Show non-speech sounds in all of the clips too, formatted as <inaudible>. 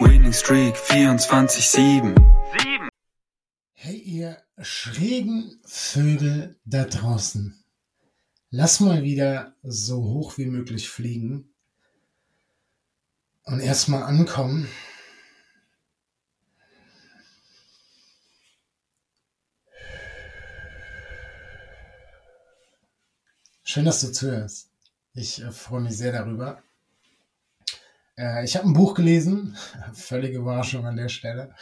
Winning Streak 24-7. Hey ihr schrägen Vögel da draußen. Lass mal wieder so hoch wie möglich fliegen und erstmal ankommen. Schön, dass du zuhörst. Ich äh, freue mich sehr darüber. Äh, ich habe ein Buch gelesen, <laughs> völlige Überraschung an der Stelle.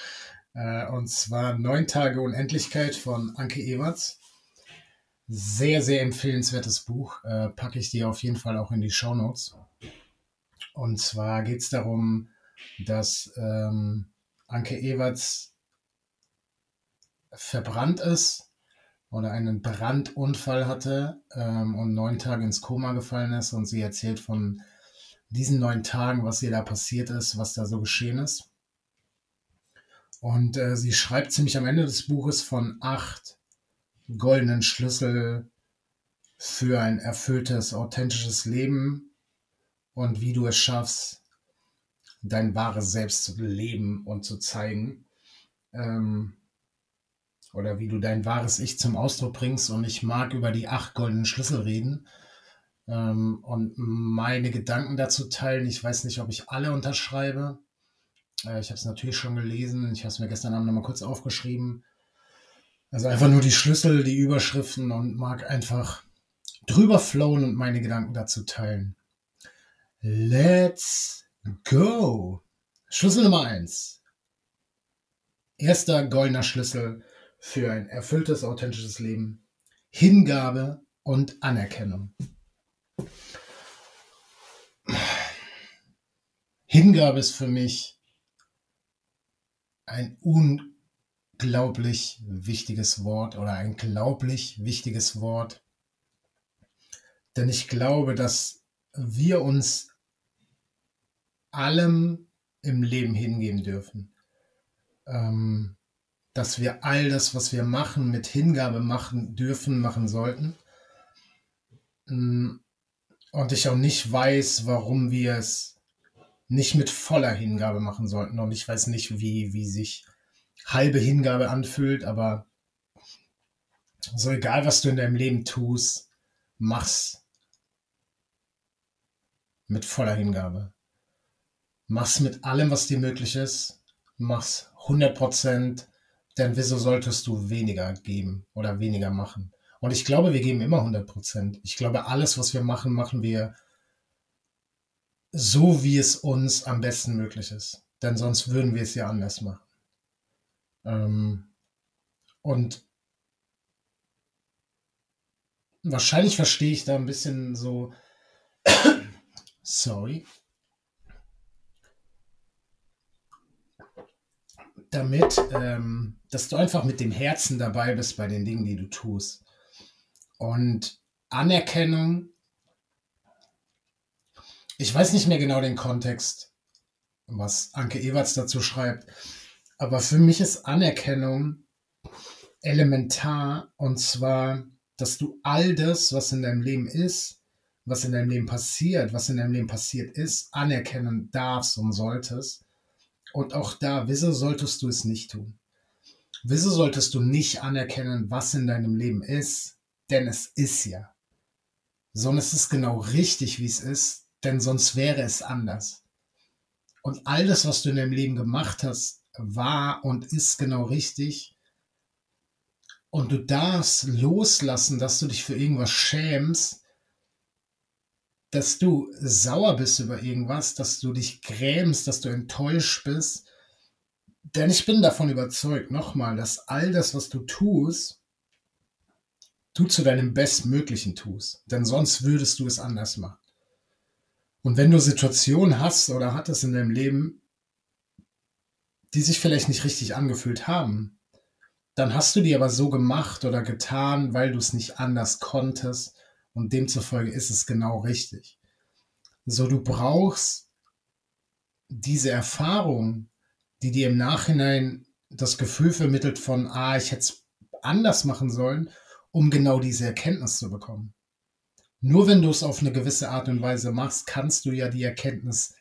Äh, und zwar Neun Tage Unendlichkeit von Anke Ewerts. Sehr, sehr empfehlenswertes Buch. Äh, packe ich dir auf jeden Fall auch in die Show Notes. Und zwar geht es darum, dass ähm, Anke Ewerts verbrannt ist oder einen Brandunfall hatte ähm, und neun Tage ins Koma gefallen ist. Und sie erzählt von diesen neun Tagen, was ihr da passiert ist, was da so geschehen ist. Und äh, sie schreibt ziemlich am Ende des Buches von acht goldenen Schlüssel für ein erfülltes, authentisches Leben und wie du es schaffst, dein wahres Selbst zu leben und zu zeigen. Ähm, oder wie du dein wahres Ich zum Ausdruck bringst. Und ich mag über die acht goldenen Schlüssel reden ähm, und meine Gedanken dazu teilen. Ich weiß nicht, ob ich alle unterschreibe. Äh, ich habe es natürlich schon gelesen. Ich habe es mir gestern Abend nochmal kurz aufgeschrieben. Also einfach nur die Schlüssel, die Überschriften und mag einfach drüber flowen und meine Gedanken dazu teilen. Let's go! Schlüssel Nummer eins. Erster goldener Schlüssel für ein erfülltes, authentisches Leben. Hingabe und Anerkennung. Hingabe ist für mich ein unglaublich wichtiges Wort oder ein glaublich wichtiges Wort. Denn ich glaube, dass wir uns allem im Leben hingeben dürfen. Ähm, dass wir all das, was wir machen, mit Hingabe machen dürfen, machen sollten. Mm, und ich auch nicht weiß, warum wir es nicht mit voller Hingabe machen sollten. Und ich weiß nicht, wie, wie sich halbe Hingabe anfühlt, aber so egal, was du in deinem Leben tust, mach's mit voller Hingabe. Mach's mit allem, was dir möglich ist. Mach's 100 Prozent, denn wieso solltest du weniger geben oder weniger machen? Und ich glaube, wir geben immer 100 Prozent. Ich glaube, alles, was wir machen, machen wir so, wie es uns am besten möglich ist. Denn sonst würden wir es ja anders machen. Ähm, und wahrscheinlich verstehe ich da ein bisschen so, <coughs> sorry, damit, ähm, dass du einfach mit dem Herzen dabei bist bei den Dingen, die du tust. Und Anerkennung ich weiß nicht mehr genau den Kontext, was Anke Ewerts dazu schreibt, aber für mich ist Anerkennung elementar und zwar, dass du all das, was in deinem Leben ist, was in deinem Leben passiert, was in deinem Leben passiert ist, anerkennen darfst und solltest. Und auch da, wieso solltest du es nicht tun? Wieso solltest du nicht anerkennen, was in deinem Leben ist? Denn es ist ja. Sondern es ist genau richtig, wie es ist, denn sonst wäre es anders. Und all das, was du in deinem Leben gemacht hast, war und ist genau richtig, Und du darfst loslassen, dass du dich für irgendwas schämst, dass du sauer bist über irgendwas, dass du dich grämst, dass du enttäuscht bist. Denn ich bin davon überzeugt, nochmal, dass all das, was du tust, du zu deinem Bestmöglichen tust. Denn sonst würdest du es anders machen. Und wenn du Situationen hast oder hattest in deinem Leben, die sich vielleicht nicht richtig angefühlt haben, dann hast du die aber so gemacht oder getan, weil du es nicht anders konntest und demzufolge ist es genau richtig. So, du brauchst diese Erfahrung, die dir im Nachhinein das Gefühl vermittelt von, ah, ich hätte es anders machen sollen, um genau diese Erkenntnis zu bekommen. Nur wenn du es auf eine gewisse Art und Weise machst, kannst du ja die Erkenntnis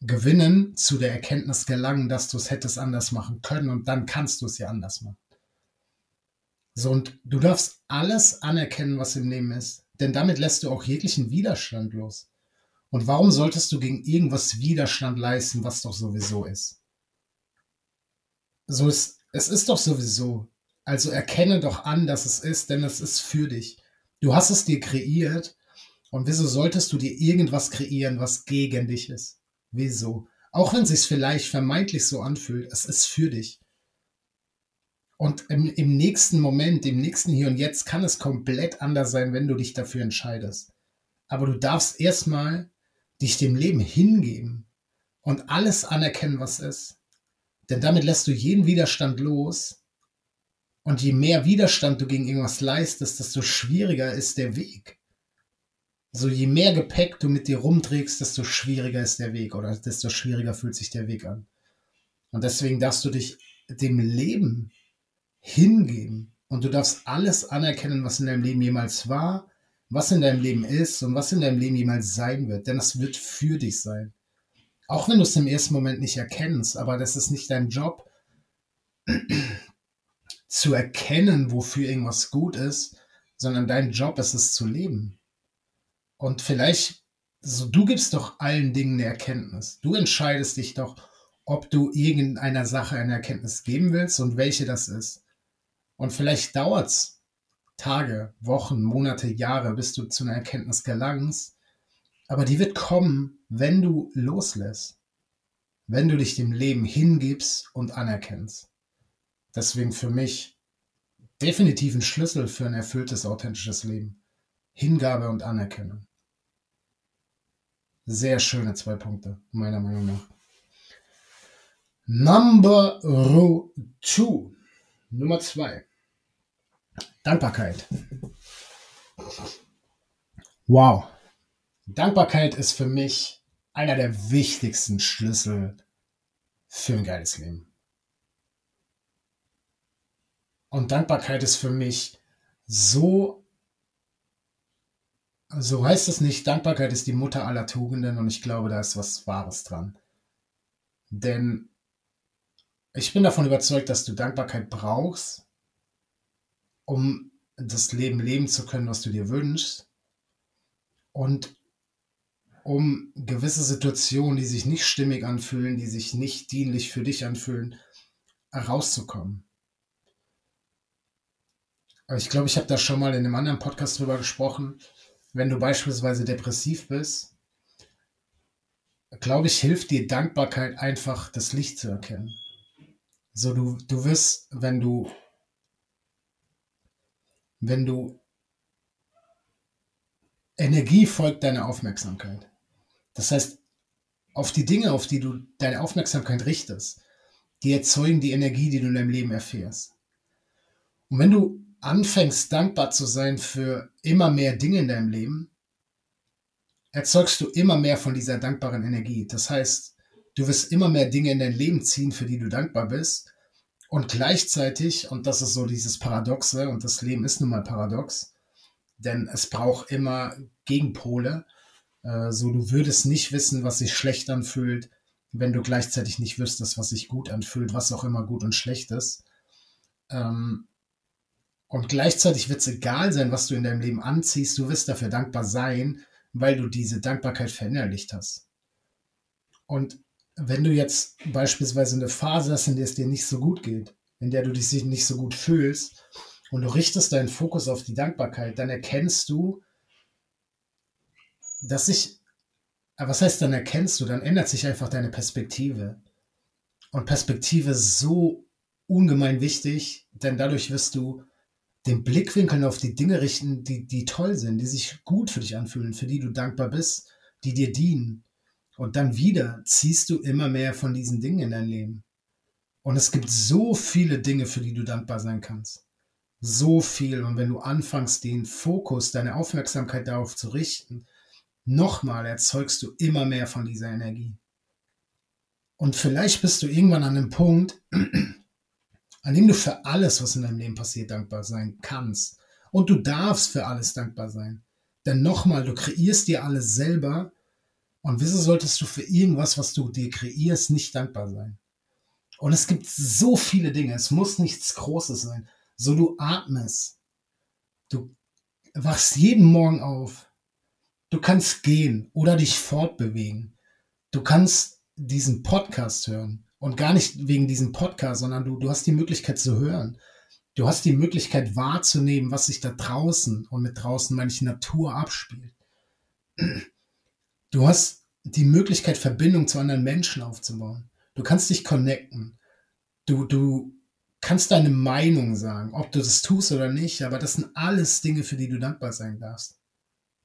gewinnen, zu der Erkenntnis gelangen, dass du es hättest anders machen können und dann kannst du es ja anders machen. So, und du darfst alles anerkennen, was im Leben ist, denn damit lässt du auch jeglichen Widerstand los. Und warum solltest du gegen irgendwas Widerstand leisten, was doch sowieso ist? So ist, es ist doch sowieso. Also erkenne doch an, dass es ist, denn es ist für dich. Du hast es dir kreiert. Und wieso solltest du dir irgendwas kreieren, was gegen dich ist? Wieso? Auch wenn es sich vielleicht vermeintlich so anfühlt, es ist für dich. Und im, im nächsten Moment, im nächsten Hier und Jetzt kann es komplett anders sein, wenn du dich dafür entscheidest. Aber du darfst erstmal dich dem Leben hingeben und alles anerkennen, was ist. Denn damit lässt du jeden Widerstand los. Und je mehr Widerstand du gegen irgendwas leistest, desto schwieriger ist der Weg. So je mehr Gepäck du mit dir rumträgst, desto schwieriger ist der Weg oder desto schwieriger fühlt sich der Weg an. Und deswegen darfst du dich dem Leben hingeben und du darfst alles anerkennen, was in deinem Leben jemals war, was in deinem Leben ist und was in deinem Leben jemals sein wird, denn das wird für dich sein. Auch wenn du es im ersten Moment nicht erkennst, aber das ist nicht dein Job, zu erkennen, wofür irgendwas gut ist, sondern dein Job ist es zu leben. Und vielleicht, so, du gibst doch allen Dingen eine Erkenntnis. Du entscheidest dich doch, ob du irgendeiner Sache eine Erkenntnis geben willst und welche das ist. Und vielleicht dauert es Tage, Wochen, Monate, Jahre, bis du zu einer Erkenntnis gelangst. Aber die wird kommen, wenn du loslässt. Wenn du dich dem Leben hingibst und anerkennst. Deswegen für mich definitiv ein Schlüssel für ein erfülltes, authentisches Leben. Hingabe und Anerkennung. Sehr schöne zwei Punkte, meiner Meinung nach. Number two. Nummer zwei. Dankbarkeit. Wow. Dankbarkeit ist für mich einer der wichtigsten Schlüssel für ein geiles Leben. Und Dankbarkeit ist für mich so, so heißt es nicht, Dankbarkeit ist die Mutter aller Tugenden und ich glaube, da ist was Wahres dran. Denn ich bin davon überzeugt, dass du Dankbarkeit brauchst, um das Leben leben zu können, was du dir wünschst. Und um gewisse Situationen, die sich nicht stimmig anfühlen, die sich nicht dienlich für dich anfühlen, herauszukommen. Ich glaube, ich habe da schon mal in einem anderen Podcast drüber gesprochen. Wenn du beispielsweise depressiv bist, glaube ich, hilft dir Dankbarkeit einfach, das Licht zu erkennen. So, du, du wirst, wenn du, wenn du Energie folgt deiner Aufmerksamkeit. Das heißt, auf die Dinge, auf die du deine Aufmerksamkeit richtest, die erzeugen die Energie, die du in deinem Leben erfährst. Und wenn du anfängst dankbar zu sein für immer mehr Dinge in deinem Leben, erzeugst du immer mehr von dieser dankbaren Energie. Das heißt, du wirst immer mehr Dinge in dein Leben ziehen, für die du dankbar bist. Und gleichzeitig, und das ist so dieses Paradoxe, und das Leben ist nun mal paradox, denn es braucht immer Gegenpole. Äh, so, du würdest nicht wissen, was sich schlecht anfühlt, wenn du gleichzeitig nicht wüsstest, was sich gut anfühlt, was auch immer gut und schlecht ist. Ähm, und gleichzeitig wird es egal sein, was du in deinem Leben anziehst. Du wirst dafür dankbar sein, weil du diese Dankbarkeit verinnerlicht hast. Und wenn du jetzt beispielsweise eine Phase hast, in der es dir nicht so gut geht, in der du dich nicht so gut fühlst und du richtest deinen Fokus auf die Dankbarkeit, dann erkennst du, dass sich, was heißt dann erkennst du, dann ändert sich einfach deine Perspektive. Und Perspektive ist so ungemein wichtig, denn dadurch wirst du den Blickwinkel auf die Dinge richten, die, die toll sind, die sich gut für dich anfühlen, für die du dankbar bist, die dir dienen. Und dann wieder ziehst du immer mehr von diesen Dingen in dein Leben. Und es gibt so viele Dinge, für die du dankbar sein kannst. So viel. Und wenn du anfängst, den Fokus, deine Aufmerksamkeit darauf zu richten, nochmal erzeugst du immer mehr von dieser Energie. Und vielleicht bist du irgendwann an einem Punkt, an dem du für alles, was in deinem Leben passiert, dankbar sein kannst. Und du darfst für alles dankbar sein. Denn nochmal, du kreierst dir alles selber. Und wieso solltest du für irgendwas, was du dir kreierst, nicht dankbar sein? Und es gibt so viele Dinge. Es muss nichts Großes sein. So du atmest. Du wachst jeden Morgen auf. Du kannst gehen oder dich fortbewegen. Du kannst diesen Podcast hören. Und gar nicht wegen diesem Podcast, sondern du, du hast die Möglichkeit zu hören. Du hast die Möglichkeit wahrzunehmen, was sich da draußen, und mit draußen meine ich Natur, abspielt. Du hast die Möglichkeit, Verbindung zu anderen Menschen aufzubauen. Du kannst dich connecten. Du, du kannst deine Meinung sagen, ob du das tust oder nicht, aber das sind alles Dinge, für die du dankbar sein darfst.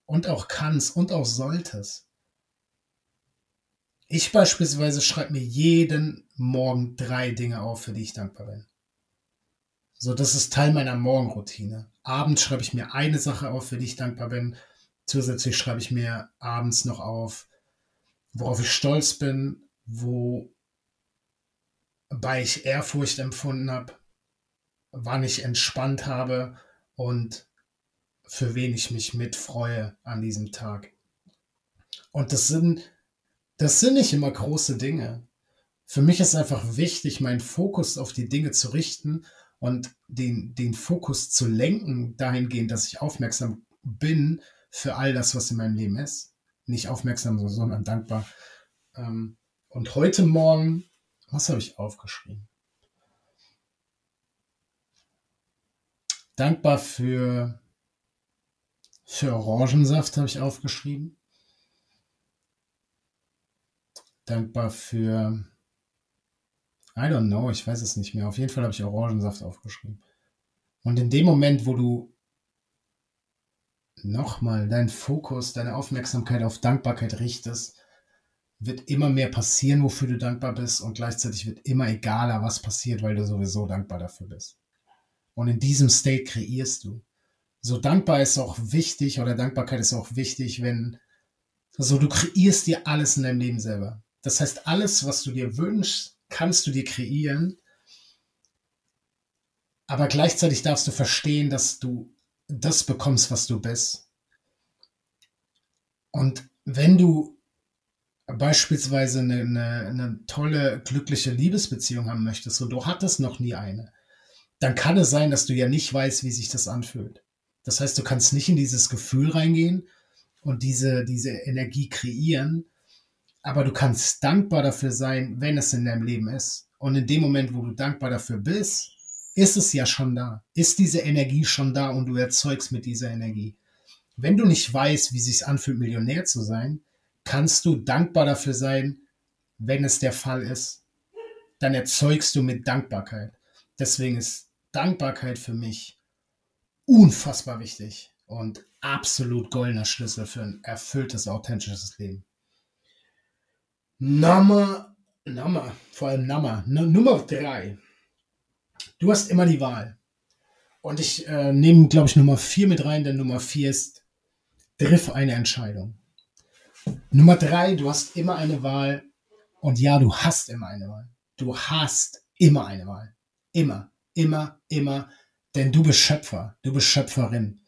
Und auch kannst und auch solltest. Ich beispielsweise schreibe mir jeden Morgen drei Dinge auf, für die ich dankbar bin. So, das ist Teil meiner Morgenroutine. Abends schreibe ich mir eine Sache auf, für die ich dankbar bin. Zusätzlich schreibe ich mir abends noch auf, worauf ich stolz bin, wobei ich Ehrfurcht empfunden habe, wann ich entspannt habe und für wen ich mich mitfreue an diesem Tag. Und das sind das sind nicht immer große Dinge. Für mich ist einfach wichtig, meinen Fokus auf die Dinge zu richten und den, den Fokus zu lenken, dahingehend, dass ich aufmerksam bin für all das, was in meinem Leben ist. Nicht aufmerksam, sondern dankbar. Ähm, und heute Morgen, was habe ich aufgeschrieben? Dankbar für, für Orangensaft habe ich aufgeschrieben dankbar für, I don't know, ich weiß es nicht mehr. Auf jeden Fall habe ich Orangensaft aufgeschrieben. Und in dem Moment, wo du nochmal deinen Fokus, deine Aufmerksamkeit auf Dankbarkeit richtest, wird immer mehr passieren, wofür du dankbar bist und gleichzeitig wird immer egaler, was passiert, weil du sowieso dankbar dafür bist. Und in diesem State kreierst du. So dankbar ist auch wichtig oder Dankbarkeit ist auch wichtig, wenn so du kreierst dir alles in deinem Leben selber. Das heißt, alles, was du dir wünschst, kannst du dir kreieren. Aber gleichzeitig darfst du verstehen, dass du das bekommst, was du bist. Und wenn du beispielsweise eine, eine, eine, tolle, glückliche Liebesbeziehung haben möchtest und du hattest noch nie eine, dann kann es sein, dass du ja nicht weißt, wie sich das anfühlt. Das heißt, du kannst nicht in dieses Gefühl reingehen und diese, diese Energie kreieren, aber du kannst dankbar dafür sein, wenn es in deinem Leben ist. Und in dem Moment, wo du dankbar dafür bist, ist es ja schon da. Ist diese Energie schon da und du erzeugst mit dieser Energie. Wenn du nicht weißt, wie es sich anfühlt, Millionär zu sein, kannst du dankbar dafür sein, wenn es der Fall ist. Dann erzeugst du mit Dankbarkeit. Deswegen ist Dankbarkeit für mich unfassbar wichtig und absolut goldener Schlüssel für ein erfülltes, authentisches Leben. Nummer, Nummer, vor allem Nummer, Nummer drei. Du hast immer die Wahl. Und ich äh, nehme, glaube ich, Nummer vier mit rein, denn Nummer vier ist, triff eine Entscheidung. Nummer drei, du hast immer eine Wahl. Und ja, du hast immer eine Wahl. Du hast immer eine Wahl. Immer, immer, immer. Denn du bist Schöpfer, du bist Schöpferin.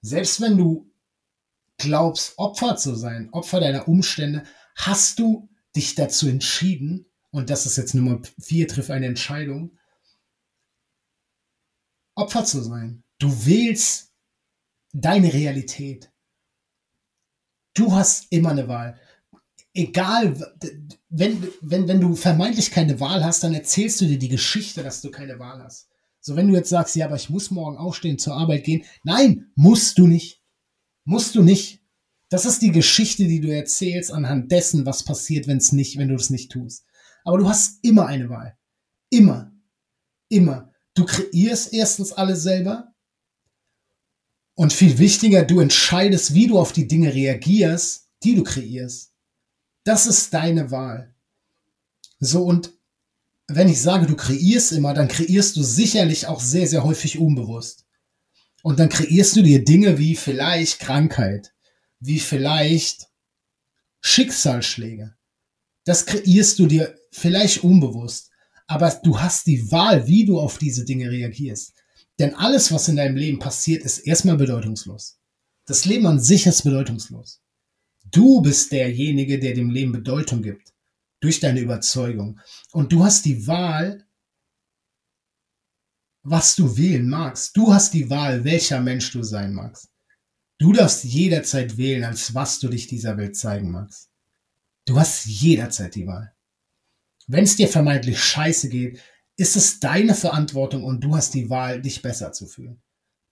Selbst wenn du glaubst, Opfer zu sein, Opfer deiner Umstände, hast du dich dazu entschieden, und das ist jetzt Nummer vier, triff eine Entscheidung, Opfer zu sein. Du wählst deine Realität. Du hast immer eine Wahl. egal, wenn, wenn, wenn du vermeintlich keine Wahl hast, dann erzählst du dir die Geschichte, dass du keine Wahl hast. So, wenn du jetzt sagst, ja, aber ich muss morgen aufstehen, zur Arbeit gehen. Nein, musst du nicht. Musst du nicht. Das ist die Geschichte, die du erzählst anhand dessen, was passiert, wenn es nicht, wenn du das nicht tust. Aber du hast immer eine Wahl. Immer. Immer. Du kreierst erstens alles selber. Und viel wichtiger, du entscheidest, wie du auf die Dinge reagierst, die du kreierst. Das ist deine Wahl. So, und wenn ich sage, du kreierst immer, dann kreierst du sicherlich auch sehr, sehr häufig unbewusst. Und dann kreierst du dir Dinge wie vielleicht Krankheit, wie vielleicht Schicksalsschläge. Das kreierst du dir vielleicht unbewusst, aber du hast die Wahl, wie du auf diese Dinge reagierst. Denn alles, was in deinem Leben passiert, ist erstmal bedeutungslos. Das Leben an sich ist bedeutungslos. Du bist derjenige, der dem Leben Bedeutung gibt. Durch deine Überzeugung. Und du hast die Wahl, was du wählen magst. Du hast die Wahl, welcher Mensch du sein magst. Du darfst jederzeit wählen, als was du dich dieser Welt zeigen magst. Du hast jederzeit die Wahl. Wenn es dir vermeintlich scheiße geht, ist es deine Verantwortung und du hast die Wahl, dich besser zu fühlen.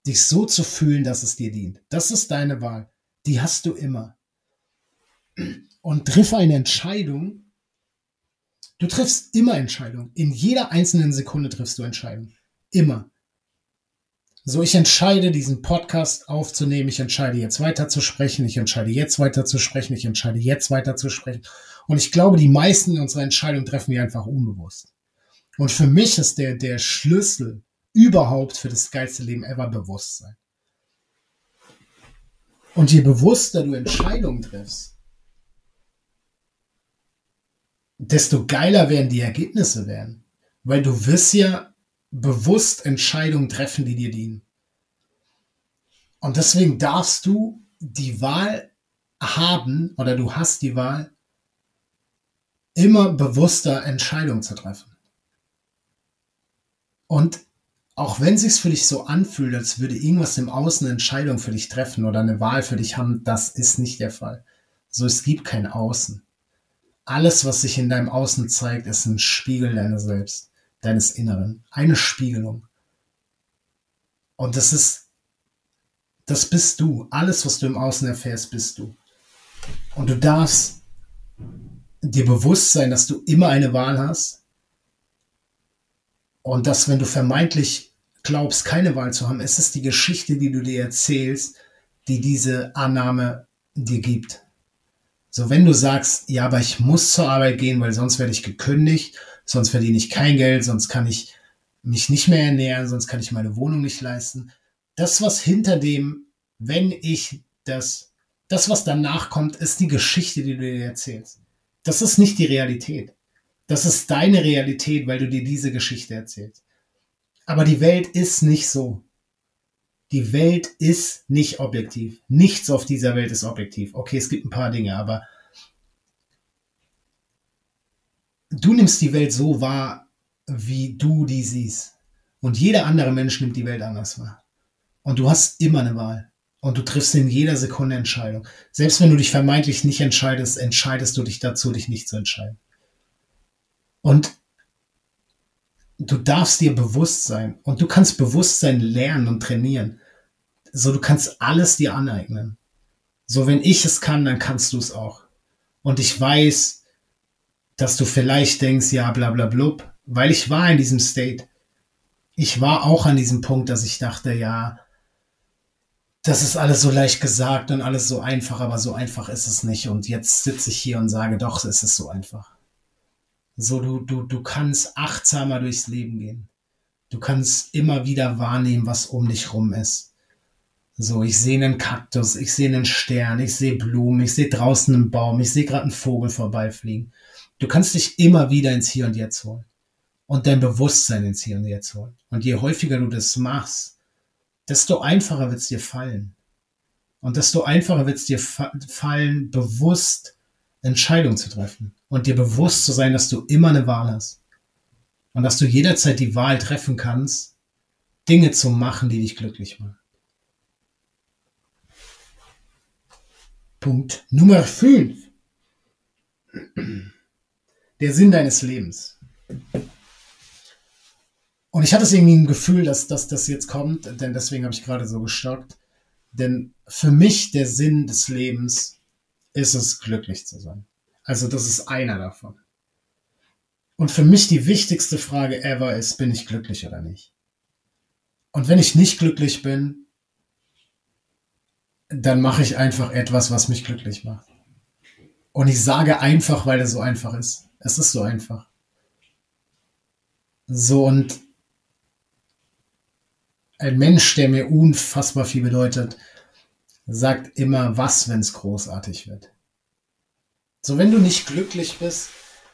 Dich so zu fühlen, dass es dir dient. Das ist deine Wahl. Die hast du immer und triff eine Entscheidung. Du triffst immer Entscheidungen. In jeder einzelnen Sekunde triffst du Entscheidungen. Immer. So, ich entscheide, diesen Podcast aufzunehmen. Ich entscheide jetzt weiter zu sprechen. Ich entscheide jetzt weiter zu sprechen. Ich entscheide jetzt weiter zu sprechen. Und ich glaube, die meisten unserer Entscheidungen treffen wir einfach unbewusst. Und für mich ist der, der Schlüssel überhaupt für das geilste Leben ever Bewusstsein. Und je bewusster du Entscheidungen triffst, desto geiler werden die Ergebnisse werden. Weil du wirst ja bewusst Entscheidungen treffen, die dir dienen. Und deswegen darfst du die Wahl haben oder du hast die Wahl, immer bewusster Entscheidungen zu treffen. Und auch wenn sich's für dich so anfühlt, als würde irgendwas im Außen Entscheidung für dich treffen oder eine Wahl für dich haben, das ist nicht der Fall. So, es gibt kein Außen alles, was sich in deinem Außen zeigt, ist ein Spiegel deines Selbst, deines Inneren. Eine Spiegelung. Und das ist, das bist du. Alles, was du im Außen erfährst, bist du. Und du darfst dir bewusst sein, dass du immer eine Wahl hast. Und dass, wenn du vermeintlich glaubst, keine Wahl zu haben, ist es die Geschichte, die du dir erzählst, die diese Annahme dir gibt. So, wenn du sagst, ja, aber ich muss zur Arbeit gehen, weil sonst werde ich gekündigt, sonst verdiene ich kein Geld, sonst kann ich mich nicht mehr ernähren, sonst kann ich meine Wohnung nicht leisten. Das, was hinter dem, wenn ich das, das, was danach kommt, ist die Geschichte, die du dir erzählst. Das ist nicht die Realität. Das ist deine Realität, weil du dir diese Geschichte erzählst. Aber die Welt ist nicht so. Die Welt ist nicht objektiv. Nichts auf dieser Welt ist objektiv. Okay, es gibt ein paar Dinge, aber du nimmst die Welt so wahr, wie du die siehst. Und jeder andere Mensch nimmt die Welt anders wahr. Und du hast immer eine Wahl. Und du triffst in jeder Sekunde Entscheidung. Selbst wenn du dich vermeintlich nicht entscheidest, entscheidest du dich dazu, dich nicht zu entscheiden. Und du darfst dir bewusst sein. Und du kannst Bewusstsein lernen und trainieren. So, du kannst alles dir aneignen. So, wenn ich es kann, dann kannst du es auch. Und ich weiß, dass du vielleicht denkst, ja, bla bla blub, weil ich war in diesem State. Ich war auch an diesem Punkt, dass ich dachte, ja, das ist alles so leicht gesagt und alles so einfach, aber so einfach ist es nicht. Und jetzt sitze ich hier und sage, doch, es ist so einfach. So, du, du, du kannst achtsamer durchs Leben gehen. Du kannst immer wieder wahrnehmen, was um dich rum ist. So, ich sehe einen Kaktus, ich sehe einen Stern, ich sehe Blumen, ich sehe draußen einen Baum, ich sehe gerade einen Vogel vorbeifliegen. Du kannst dich immer wieder ins Hier und Jetzt holen und dein Bewusstsein ins Hier und Jetzt holen. Und je häufiger du das machst, desto einfacher wird es dir fallen. Und desto einfacher wird es dir fa fallen, bewusst Entscheidungen zu treffen und dir bewusst zu sein, dass du immer eine Wahl hast. Und dass du jederzeit die Wahl treffen kannst, Dinge zu machen, die dich glücklich machen. Punkt Nummer 5. Der Sinn deines Lebens. Und ich hatte es irgendwie ein Gefühl, dass, dass das jetzt kommt, denn deswegen habe ich gerade so gestockt. Denn für mich der Sinn des Lebens ist es, glücklich zu sein. Also das ist einer davon. Und für mich die wichtigste Frage ever ist, bin ich glücklich oder nicht? Und wenn ich nicht glücklich bin, dann mache ich einfach etwas, was mich glücklich macht. Und ich sage einfach, weil es so einfach ist. Es ist so einfach. So und ein Mensch, der mir unfassbar viel bedeutet, sagt immer was, wenn es großartig wird. So, wenn du nicht glücklich bist,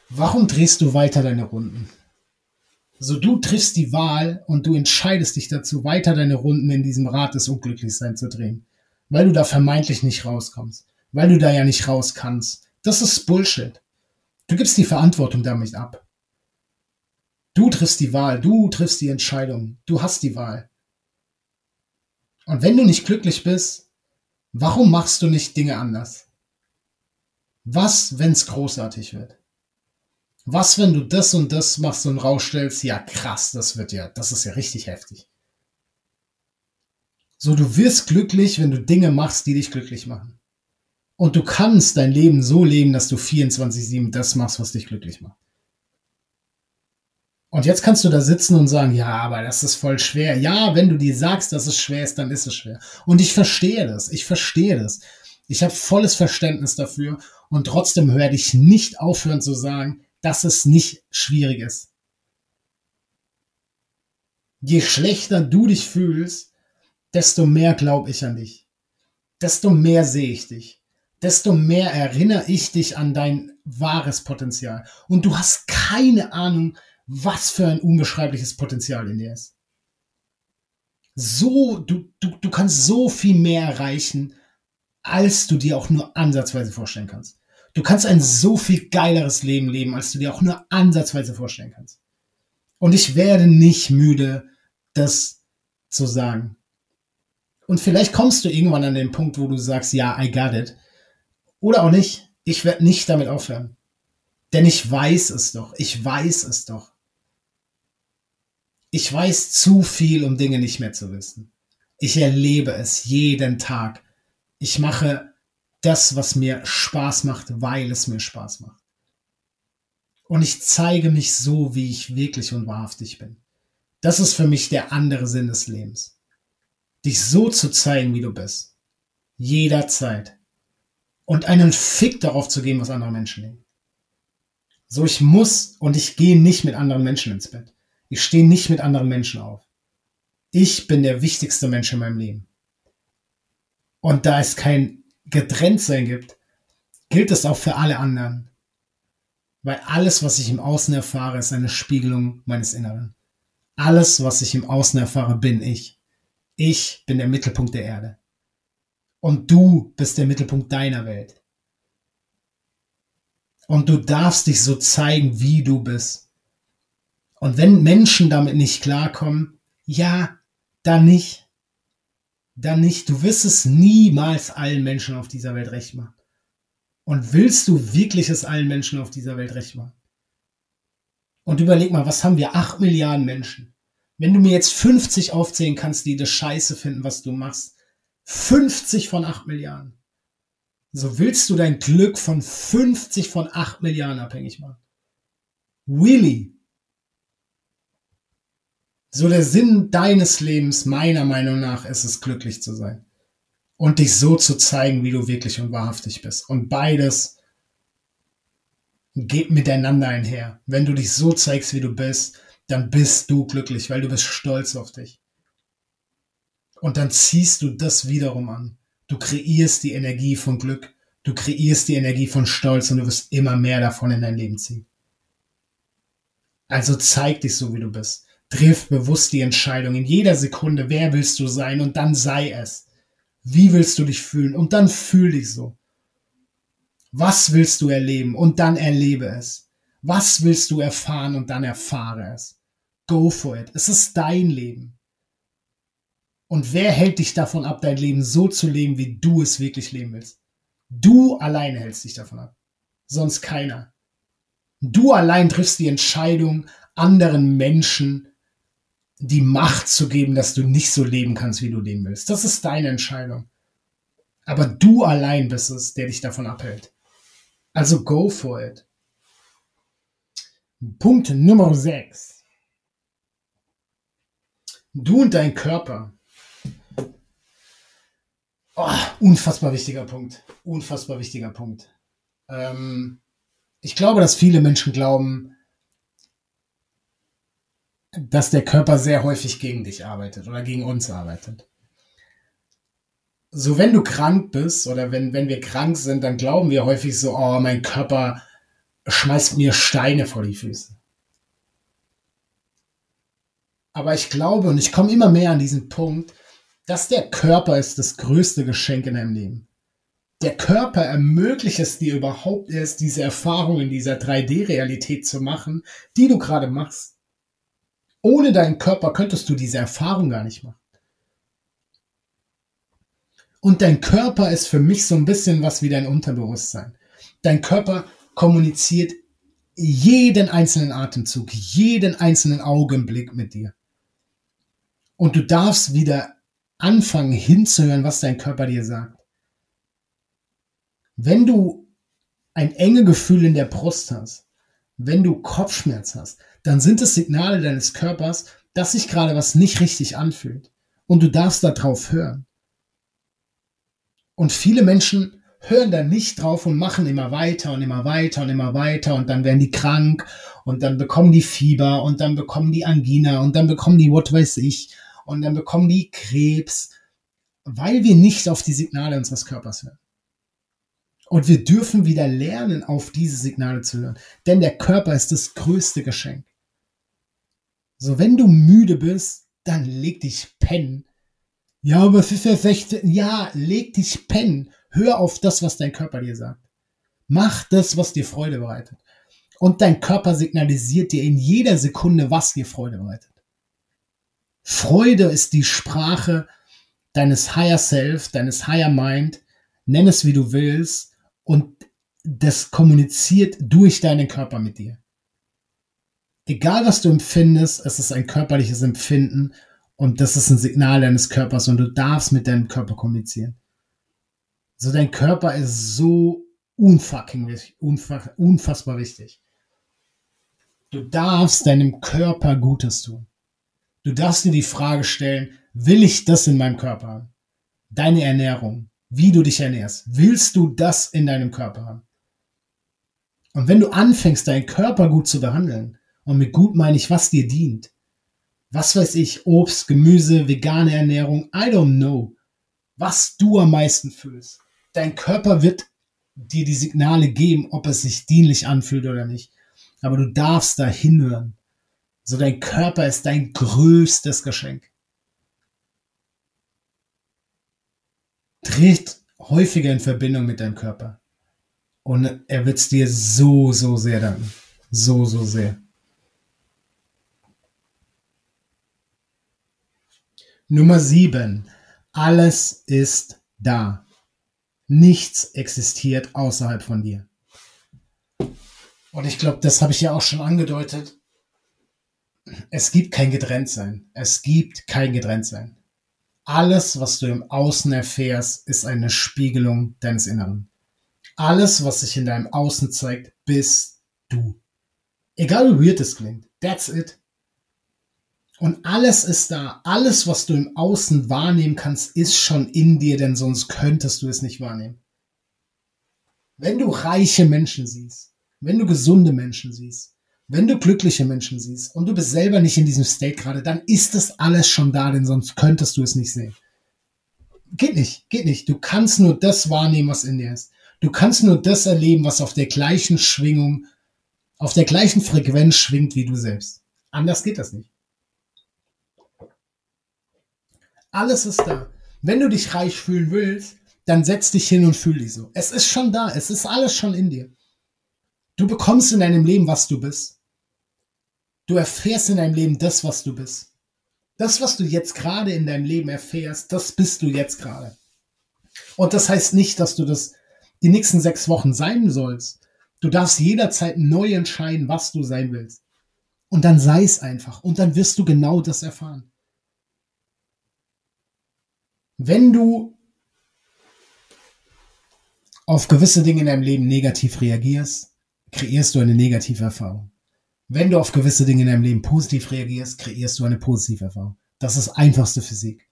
warum drehst du weiter deine Runden? So, du triffst die Wahl und du entscheidest dich dazu, weiter deine Runden in diesem Rad des Unglücklichseins zu drehen. Weil du da vermeintlich nicht rauskommst. Weil du da ja nicht raus kannst. Das ist Bullshit. Du gibst die Verantwortung damit ab. Du triffst die Wahl, du triffst die Entscheidung, du hast die Wahl. Und wenn du nicht glücklich bist, warum machst du nicht Dinge anders? Was, wenn es großartig wird? Was, wenn du das und das machst und rausstellst, ja krass, das wird ja, das ist ja richtig heftig. So, du wirst glücklich, wenn du Dinge machst, die dich glücklich machen. Und du kannst dein Leben so leben, dass du 24-7 das machst, was dich glücklich macht. Und jetzt kannst du da sitzen und sagen, ja, aber das ist voll schwer. Ja, wenn du dir sagst, dass es schwer ist, dann ist es schwer. Und ich verstehe das. Ich verstehe das. Ich habe volles Verständnis dafür. Und trotzdem werde ich nicht aufhören zu sagen, dass es nicht schwierig ist. Je schlechter du dich fühlst, desto mehr glaube ich an dich. Desto mehr sehe ich dich. Desto mehr erinnere ich dich an dein wahres Potenzial. Und du hast keine Ahnung, was für ein unbeschreibliches Potenzial in dir ist. So, du, du, du kannst so viel mehr erreichen, als du dir auch nur ansatzweise vorstellen kannst. Du kannst ein so viel geileres Leben leben, als du dir auch nur ansatzweise vorstellen kannst. Und ich werde nicht müde, das zu sagen. Und vielleicht kommst du irgendwann an den Punkt, wo du sagst, ja, I got it. Oder auch nicht. Ich werde nicht damit aufhören. Denn ich weiß es doch. Ich weiß es doch. Ich weiß zu viel, um Dinge nicht mehr zu wissen. Ich erlebe es jeden Tag. Ich mache das, was mir Spaß macht, weil es mir Spaß macht. Und ich zeige mich so, wie ich wirklich und wahrhaftig bin. Das ist für mich der andere Sinn des Lebens. Dich so zu zeigen, wie du bist. Jederzeit. Und einen Fick darauf zu geben, was andere Menschen nehmen. So, ich muss und ich gehe nicht mit anderen Menschen ins Bett. Ich stehe nicht mit anderen Menschen auf. Ich bin der wichtigste Mensch in meinem Leben. Und da es kein Getrenntsein gibt, gilt es auch für alle anderen. Weil alles, was ich im Außen erfahre, ist eine Spiegelung meines Inneren. Alles, was ich im Außen erfahre, bin ich. Ich bin der Mittelpunkt der Erde. Und du bist der Mittelpunkt deiner Welt. Und du darfst dich so zeigen, wie du bist. Und wenn Menschen damit nicht klarkommen, ja, dann nicht. Dann nicht. Du wirst es niemals allen Menschen auf dieser Welt recht machen. Und willst du wirklich es allen Menschen auf dieser Welt recht machen? Und überleg mal, was haben wir? Acht Milliarden Menschen. Wenn du mir jetzt 50 aufzählen kannst, die das Scheiße finden, was du machst, 50 von acht Milliarden. So willst du dein Glück von 50 von acht Milliarden abhängig machen. Really? So der Sinn deines Lebens, meiner Meinung nach, ist es, glücklich zu sein. Und dich so zu zeigen, wie du wirklich und wahrhaftig bist. Und beides geht miteinander einher. Wenn du dich so zeigst, wie du bist, dann bist du glücklich, weil du bist stolz auf dich. Und dann ziehst du das wiederum an. Du kreierst die Energie von Glück. Du kreierst die Energie von Stolz und du wirst immer mehr davon in dein Leben ziehen. Also zeig dich so, wie du bist. Triff bewusst die Entscheidung in jeder Sekunde, wer willst du sein und dann sei es. Wie willst du dich fühlen und dann fühl dich so. Was willst du erleben und dann erlebe es. Was willst du erfahren und dann erfahre es. Go for it. Es ist dein Leben. Und wer hält dich davon ab, dein Leben so zu leben, wie du es wirklich leben willst? Du alleine hältst dich davon ab. sonst keiner. Du allein triffst die Entscheidung, anderen Menschen die Macht zu geben, dass du nicht so leben kannst, wie du leben willst. Das ist deine Entscheidung. Aber du allein bist es, der dich davon abhält. Also go for it. Punkt Nummer 6. Du und dein Körper. Oh, unfassbar wichtiger Punkt. Unfassbar wichtiger Punkt. Ähm, ich glaube, dass viele Menschen glauben, dass der Körper sehr häufig gegen dich arbeitet oder gegen uns arbeitet. So, wenn du krank bist oder wenn, wenn wir krank sind, dann glauben wir häufig so, oh, mein Körper schmeißt mir Steine vor die Füße. Aber ich glaube, und ich komme immer mehr an diesen Punkt, dass der Körper ist das größte Geschenk in deinem Leben. Der Körper ermöglicht es dir überhaupt erst, diese Erfahrung in dieser 3D-Realität zu machen, die du gerade machst. Ohne deinen Körper könntest du diese Erfahrung gar nicht machen. Und dein Körper ist für mich so ein bisschen was wie dein Unterbewusstsein. Dein Körper kommuniziert jeden einzelnen Atemzug, jeden einzelnen Augenblick mit dir. Und du darfst wieder anfangen hinzuhören, was dein Körper dir sagt. Wenn du ein enge Gefühl in der Brust hast, wenn du Kopfschmerz hast, dann sind es Signale deines Körpers, dass sich gerade was nicht richtig anfühlt. Und du darfst darauf hören. Und viele Menschen hören da nicht drauf und machen immer weiter und immer weiter und immer weiter und dann werden die krank und dann bekommen die Fieber und dann bekommen die Angina und dann bekommen die what weiß ich und dann bekommen die Krebs, weil wir nicht auf die Signale unseres Körpers hören. Und wir dürfen wieder lernen, auf diese Signale zu hören. Denn der Körper ist das größte Geschenk. So, wenn du müde bist, dann leg dich pennen. Ja, aber es ist ja 16. Ja, leg dich pennen. Hör auf das, was dein Körper dir sagt. Mach das, was dir Freude bereitet. Und dein Körper signalisiert dir in jeder Sekunde, was dir Freude bereitet. Freude ist die Sprache deines Higher Self, deines Higher Mind. Nenn es, wie du willst und das kommuniziert durch deinen Körper mit dir. Egal was du empfindest, es ist ein körperliches Empfinden und das ist ein Signal deines Körpers und du darfst mit deinem Körper kommunizieren. So dein Körper ist so unfucking unfassbar wichtig. Du darfst deinem Körper Gutes tun. Du darfst dir die Frage stellen, will ich das in meinem Körper haben? Deine Ernährung, wie du dich ernährst. Willst du das in deinem Körper haben? Und wenn du anfängst, deinen Körper gut zu behandeln, und mit gut meine ich, was dir dient, was weiß ich, Obst, Gemüse, vegane Ernährung, I don't know, was du am meisten fühlst. Dein Körper wird dir die Signale geben, ob es sich dienlich anfühlt oder nicht. Aber du darfst da hinhören. So dein Körper ist dein größtes Geschenk. tritt häufiger in Verbindung mit deinem Körper. Und er wird es dir so, so sehr danken. So, so sehr. Nummer sieben. Alles ist da. Nichts existiert außerhalb von dir. Und ich glaube, das habe ich ja auch schon angedeutet. Es gibt kein Getrenntsein. Es gibt kein Getrenntsein. Alles, was du im Außen erfährst, ist eine Spiegelung deines Inneren. Alles, was sich in deinem Außen zeigt, bist du. Egal wie weird es klingt. That's it. Und alles ist da. Alles, was du im Außen wahrnehmen kannst, ist schon in dir, denn sonst könntest du es nicht wahrnehmen. Wenn du reiche Menschen siehst, wenn du gesunde Menschen siehst, wenn du glückliche Menschen siehst und du bist selber nicht in diesem State gerade, dann ist das alles schon da, denn sonst könntest du es nicht sehen. Geht nicht, geht nicht. Du kannst nur das wahrnehmen, was in dir ist. Du kannst nur das erleben, was auf der gleichen Schwingung, auf der gleichen Frequenz schwingt wie du selbst. Anders geht das nicht. Alles ist da. Wenn du dich reich fühlen willst, dann setz dich hin und fühl dich so. Es ist schon da. Es ist alles schon in dir. Du bekommst in deinem Leben, was du bist. Du erfährst in deinem Leben das, was du bist. Das, was du jetzt gerade in deinem Leben erfährst, das bist du jetzt gerade. Und das heißt nicht, dass du das die nächsten sechs Wochen sein sollst. Du darfst jederzeit neu entscheiden, was du sein willst. Und dann sei es einfach. Und dann wirst du genau das erfahren. Wenn du auf gewisse Dinge in deinem Leben negativ reagierst, kreierst du eine negative Erfahrung. Wenn du auf gewisse Dinge in deinem Leben positiv reagierst, kreierst du eine positive Erfahrung. Das ist einfachste Physik.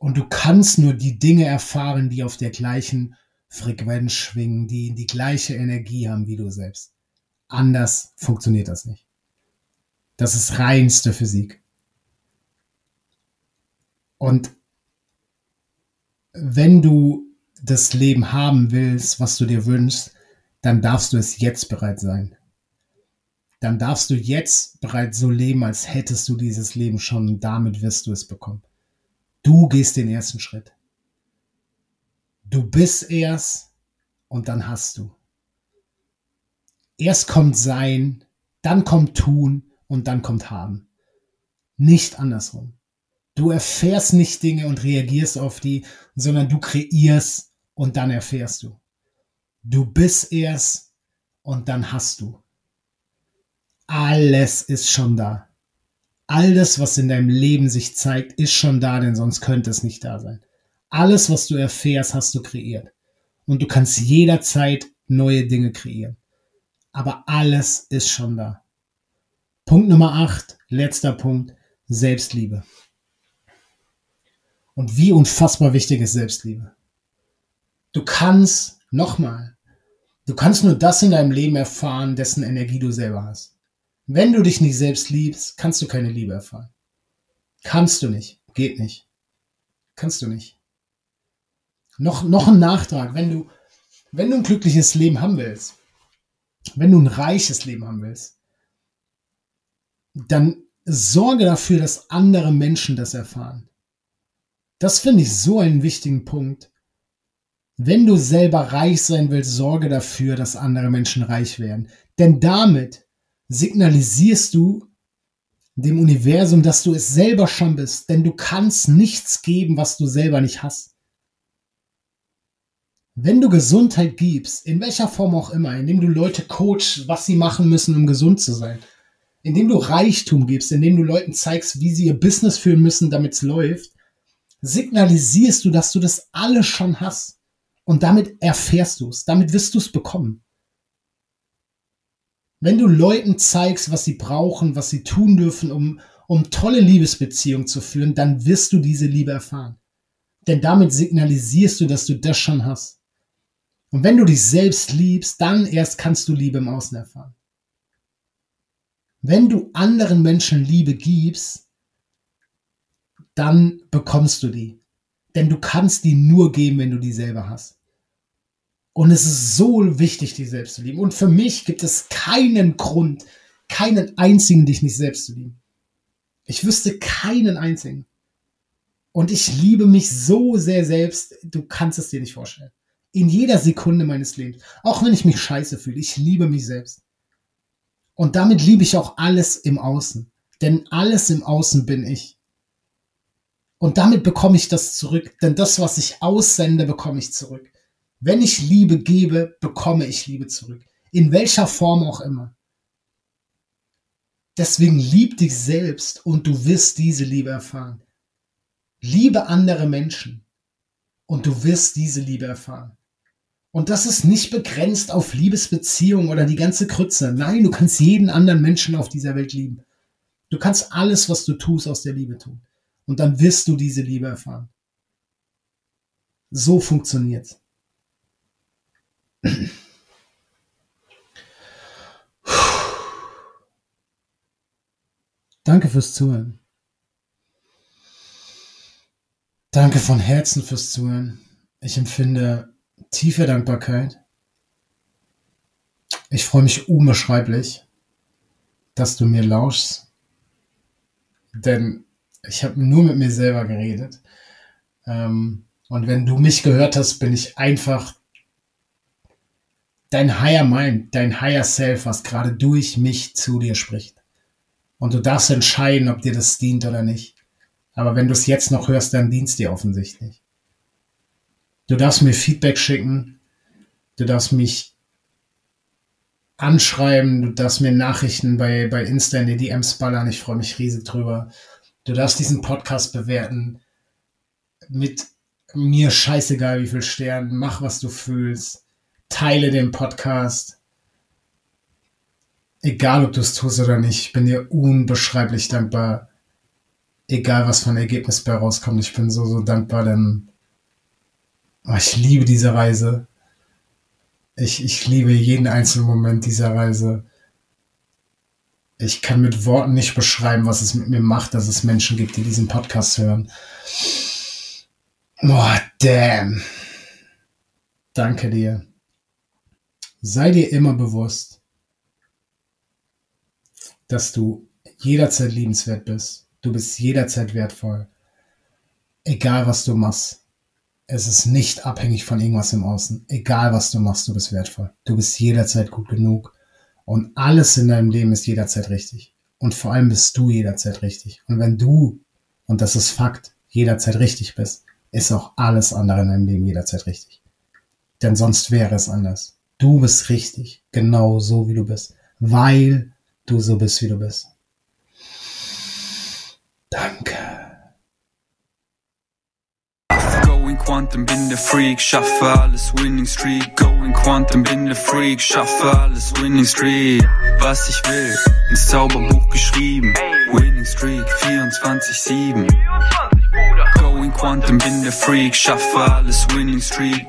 Und du kannst nur die Dinge erfahren, die auf der gleichen Frequenz schwingen, die die gleiche Energie haben wie du selbst. Anders funktioniert das nicht. Das ist reinste Physik. Und wenn du das Leben haben willst, was du dir wünschst, dann darfst du es jetzt bereit sein. Dann darfst du jetzt bereits so leben, als hättest du dieses Leben schon und damit wirst du es bekommen. Du gehst den ersten Schritt. Du bist erst und dann hast du. Erst kommt Sein, dann kommt Tun und dann kommt Haben. Nicht andersrum. Du erfährst nicht Dinge und reagierst auf die, sondern du kreierst und dann erfährst du. Du bist erst und dann hast du. Alles ist schon da all das, was in deinem Leben sich zeigt, ist schon da, denn sonst könnte es nicht da sein. Alles, was du erfährst, hast du kreiert. Und du kannst jederzeit neue Dinge kreieren. Aber alles ist schon da. Punkt Nummer 8, letzter Punkt, Selbstliebe. Und wie unfassbar wichtig ist Selbstliebe. Du kannst, nochmal, du kannst nur das in deinem Leben erfahren, dessen Energie du selber hast. Wenn du dich nicht selbst liebst, kannst du keine Liebe erfahren. Kannst du nicht. Geht nicht. Kannst du nicht. Noch, noch ein Nachtrag. Wenn du, wenn du ein glückliches Leben haben willst, wenn du ein reiches Leben haben willst, dann sorge dafür, dass andere Menschen das erfahren. Das finde ich so einen wichtigen Punkt. Wenn du selber reich sein willst, sorge dafür, dass andere Menschen reich werden. Denn damit signalisierst du dem Universum, dass du es selber schon bist, denn du kannst nichts geben, was du selber nicht hast. Wenn du Gesundheit gibst, in welcher Form auch immer, indem du Leute coachst, was sie machen müssen, um gesund zu sein, indem du Reichtum gibst, indem du Leuten zeigst, wie sie ihr Business führen müssen, damit es läuft, signalisierst du, dass du das alles schon hast. Und damit erfährst du es, damit wirst du es bekommen. Wenn du Leuten zeigst, was sie brauchen, was sie tun dürfen, um, um tolle Liebesbeziehungen zu führen, dann wirst du diese Liebe erfahren. Denn damit signalisierst du, dass du das schon hast. Und wenn du dich selbst liebst, dann erst kannst du Liebe im Außen erfahren. Wenn du anderen Menschen Liebe gibst, dann bekommst du die. Denn du kannst die nur geben, wenn du die selber hast. Und es ist so wichtig, dich selbst zu lieben. Und für mich gibt es keinen Grund, keinen einzigen, dich nicht selbst zu lieben. Ich wüsste keinen einzigen. Und ich liebe mich so sehr selbst, du kannst es dir nicht vorstellen. In jeder Sekunde meines Lebens. Auch wenn ich mich scheiße fühle, ich liebe mich selbst. Und damit liebe ich auch alles im Außen. Denn alles im Außen bin ich. Und damit bekomme ich das zurück. Denn das, was ich aussende, bekomme ich zurück. Wenn ich Liebe gebe, bekomme ich Liebe zurück. In welcher Form auch immer. Deswegen lieb dich selbst und du wirst diese Liebe erfahren. Liebe andere Menschen und du wirst diese Liebe erfahren. Und das ist nicht begrenzt auf Liebesbeziehungen oder die ganze Krütze. Nein, du kannst jeden anderen Menschen auf dieser Welt lieben. Du kannst alles, was du tust, aus der Liebe tun. Und dann wirst du diese Liebe erfahren. So funktioniert's. Danke fürs Zuhören. Danke von Herzen fürs Zuhören. Ich empfinde tiefe Dankbarkeit. Ich freue mich unbeschreiblich, dass du mir lauschst. Denn ich habe nur mit mir selber geredet. Ähm, und wenn du mich gehört hast, bin ich einfach dein Higher Mind, dein Higher Self, was gerade durch mich zu dir spricht. Und du darfst entscheiden, ob dir das dient oder nicht. Aber wenn du es jetzt noch hörst, dann dient es dir offensichtlich. Du darfst mir Feedback schicken. Du darfst mich anschreiben, du darfst mir Nachrichten bei, bei Insta in die DMs ballern. Ich freue mich riesig drüber. Du darfst diesen Podcast bewerten. Mit mir scheißegal, wie viel Stern. Mach, was du fühlst. Teile den Podcast. Egal, ob du es tust oder nicht. Ich bin dir unbeschreiblich dankbar. Egal, was ein Ergebnis bei rauskommt. Ich bin so, so dankbar, denn oh, ich liebe diese Reise. Ich, ich liebe jeden einzelnen Moment dieser Reise. Ich kann mit Worten nicht beschreiben, was es mit mir macht, dass es Menschen gibt, die diesen Podcast hören. Boah, damn. Danke dir. Sei dir immer bewusst, dass du jederzeit liebenswert bist. Du bist jederzeit wertvoll. Egal was du machst. Es ist nicht abhängig von irgendwas im Außen. Egal was du machst, du bist wertvoll. Du bist jederzeit gut genug. Und alles in deinem Leben ist jederzeit richtig. Und vor allem bist du jederzeit richtig. Und wenn du, und das ist Fakt, jederzeit richtig bist, ist auch alles andere in deinem Leben jederzeit richtig. Denn sonst wäre es anders. Du bist richtig, genau so wie du bist, weil du so bist, wie du bist. Danke. Going Quantum, bin der Freak, schaffe alles Winning Streak. Going Quantum, bin der Freak, schaffe alles Winning Streak. Was ich will, ins Zauberbuch geschrieben. Winning Streak 24-7. Going Quantum, bin der Freak, schaffe alles Winning Streak.